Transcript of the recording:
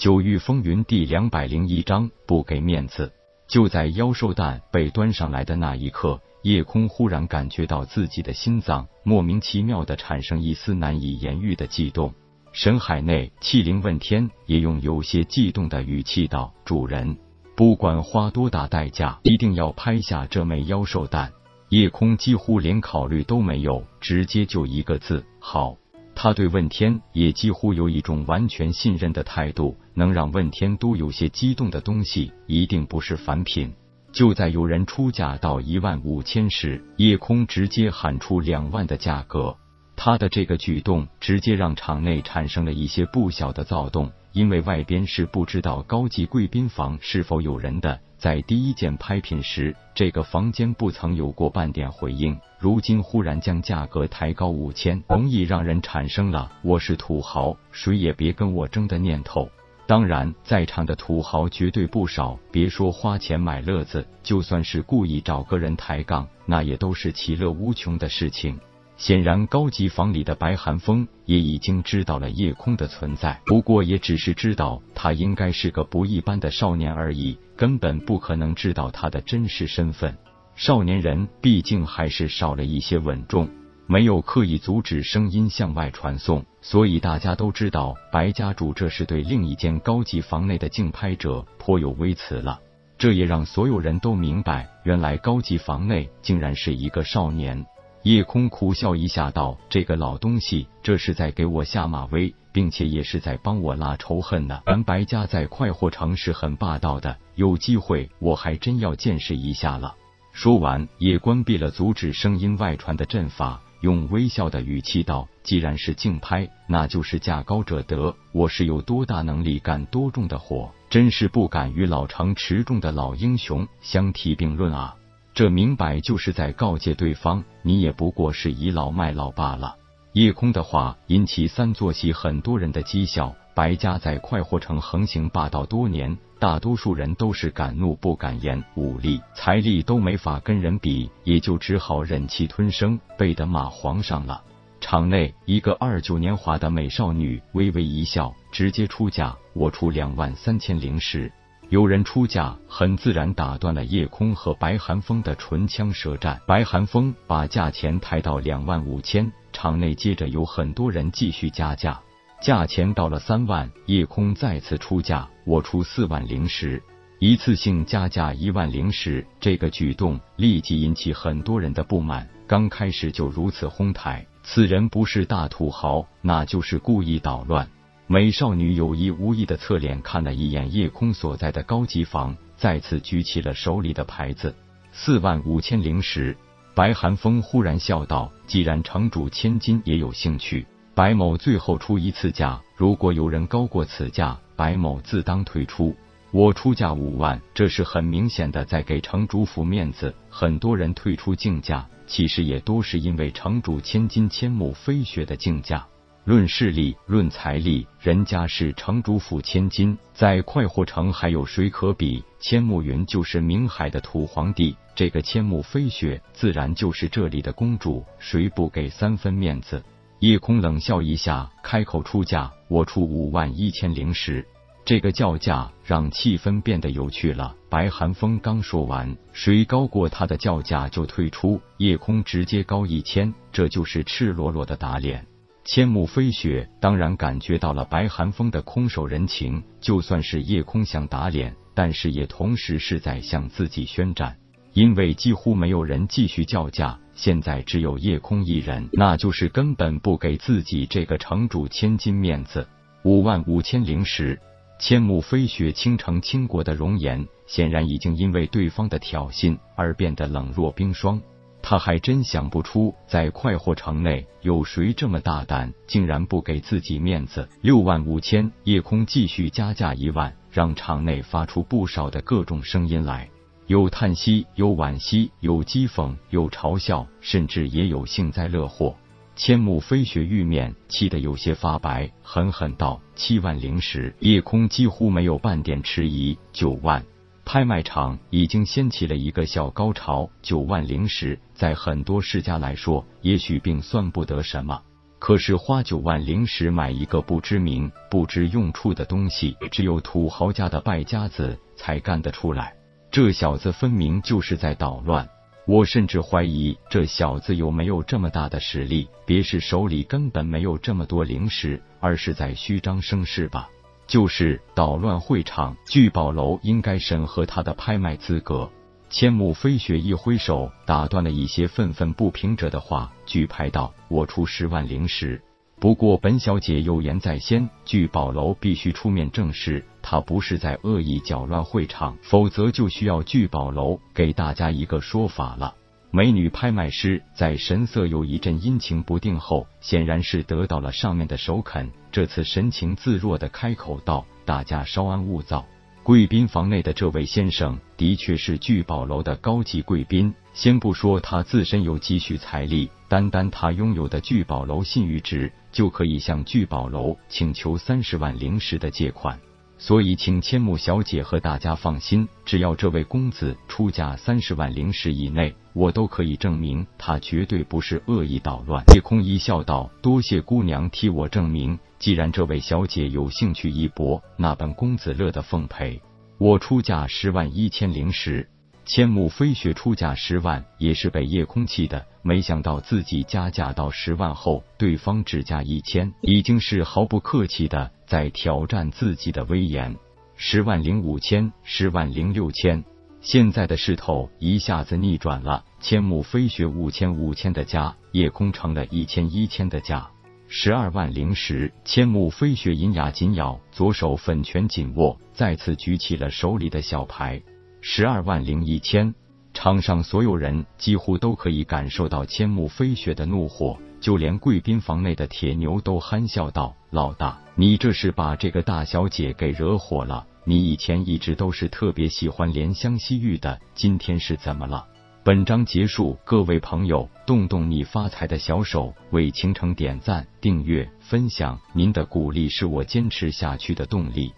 九域风云第两百零一章不给面子。就在妖兽蛋被端上来的那一刻，夜空忽然感觉到自己的心脏莫名其妙的产生一丝难以言喻的悸动。深海内，气灵问天也用有些悸动的语气道：“主人，不管花多大代价，一定要拍下这枚妖兽蛋。”夜空几乎连考虑都没有，直接就一个字：“好。”他对问天也几乎有一种完全信任的态度，能让问天都有些激动的东西，一定不是凡品。就在有人出价到一万五千时，夜空直接喊出两万的价格。他的这个举动直接让场内产生了一些不小的躁动，因为外边是不知道高级贵宾房是否有人的。在第一件拍品时，这个房间不曾有过半点回应，如今忽然将价格抬高五千，容易让人产生了“我是土豪，谁也别跟我争”的念头。当然，在场的土豪绝对不少，别说花钱买乐子，就算是故意找个人抬杠，那也都是其乐无穷的事情。显然，高级房里的白寒风也已经知道了夜空的存在，不过也只是知道他应该是个不一般的少年而已，根本不可能知道他的真实身份。少年人毕竟还是少了一些稳重，没有刻意阻止声音向外传送，所以大家都知道白家主这是对另一间高级房内的竞拍者颇有微词了。这也让所有人都明白，原来高级房内竟然是一个少年。夜空苦笑一下，道：“这个老东西，这是在给我下马威，并且也是在帮我拉仇恨呢。咱白家在快活城是很霸道的，有机会我还真要见识一下了。”说完，也关闭了阻止声音外传的阵法，用微笑的语气道：“既然是竞拍，那就是价高者得。我是有多大能力干多重的活，真是不敢与老成持重的老英雄相提并论啊！”这明摆就是在告诫对方，你也不过是倚老卖老罢了。夜空的话引起三座席很多人的讥笑。白家在快活城横行霸道多年，大多数人都是敢怒不敢言，武力、财力都没法跟人比，也就只好忍气吞声，背的骂皇上了。场内一个二九年华的美少女微微一笑，直接出价，我出两万三千零十。有人出价，很自然打断了夜空和白寒风的唇枪舌战。白寒风把价钱抬到两万五千，场内接着有很多人继续加价，价钱到了三万，夜空再次出价，我出四万零十，一次性加价一万零十。这个举动立即引起很多人的不满。刚开始就如此哄抬，此人不是大土豪，那就是故意捣乱。美少女有意无意的侧脸看了一眼夜空所在的高级房，再次举起了手里的牌子，四万五千零十。白寒风忽然笑道：“既然城主千金也有兴趣，白某最后出一次价，如果有人高过此价，白某自当退出。我出价五万，这是很明显的在给城主府面子。很多人退出竞价，其实也都是因为城主千金千木飞雪的竞价。”论势力，论财力，人家是城主府千金，在快活城还有谁可比？千木云就是明海的土皇帝，这个千木飞雪自然就是这里的公主，谁不给三分面子？夜空冷笑一下，开口出价：“我出五万一千零十。”这个叫价让气氛变得有趣了。白寒风刚说完，谁高过他的叫价就退出。夜空直接高一千，这就是赤裸裸的打脸。千木飞雪当然感觉到了白寒风的空手人情，就算是夜空想打脸，但是也同时是在向自己宣战，因为几乎没有人继续叫价，现在只有夜空一人，那就是根本不给自己这个城主千金面子。五万五千零十，千木飞雪倾城倾国的容颜，显然已经因为对方的挑衅而变得冷若冰霜。他还真想不出，在快活城内有谁这么大胆，竟然不给自己面子。六万五千，夜空继续加价一万，让场内发出不少的各种声音来，有叹息，有惋惜，有讥讽，有嘲笑，甚至也有幸灾乐祸。千木飞雪玉面气得有些发白，狠狠道：“七万零十。”夜空几乎没有半点迟疑，九万。拍卖场已经掀起了一个小高潮，九万灵石，在很多世家来说，也许并算不得什么。可是花九万灵石买一个不知名、不知用处的东西，只有土豪家的败家子才干得出来。这小子分明就是在捣乱。我甚至怀疑这小子有没有这么大的实力，别是手里根本没有这么多灵石，而是在虚张声势吧？就是捣乱会场，聚宝楼应该审核他的拍卖资格。千木飞雪一挥手，打断了一些愤愤不平者的话，举牌道：“我出十万灵石。不过本小姐有言在先，聚宝楼必须出面证实，他不是在恶意搅乱会场，否则就需要聚宝楼给大家一个说法了。”美女拍卖师在神色有一阵阴晴不定后，显然是得到了上面的首肯，这次神情自若的开口道：“大家稍安勿躁，贵宾房内的这位先生的确是聚宝楼的高级贵宾。先不说他自身有积蓄财力，单单他拥有的聚宝楼信誉值，就可以向聚宝楼请求三十万灵石的借款。”所以，请千木小姐和大家放心，只要这位公子出价三十万灵石以内，我都可以证明他绝对不是恶意捣乱。夜空一笑道：“多谢姑娘替我证明，既然这位小姐有兴趣一搏，那本公子乐得奉陪。我出价十万一千灵石。”千木飞雪出价十万，也是被夜空气的。没想到自己加价到十万后，对方只加一千，已经是毫不客气的在挑战自己的威严。十万零五千，十万零六千，现在的势头一下子逆转了。千木飞雪五千五千的价，夜空成了一千一千的价。十二万零十，千木飞雪银牙紧咬，左手粉拳紧握，再次举起了手里的小牌。十二万零一千，场上所有人几乎都可以感受到千木飞雪的怒火，就连贵宾房内的铁牛都憨笑道：“老大，你这是把这个大小姐给惹火了？你以前一直都是特别喜欢怜香惜玉的，今天是怎么了？”本章结束，各位朋友，动动你发财的小手，为倾城点赞、订阅、分享，您的鼓励是我坚持下去的动力。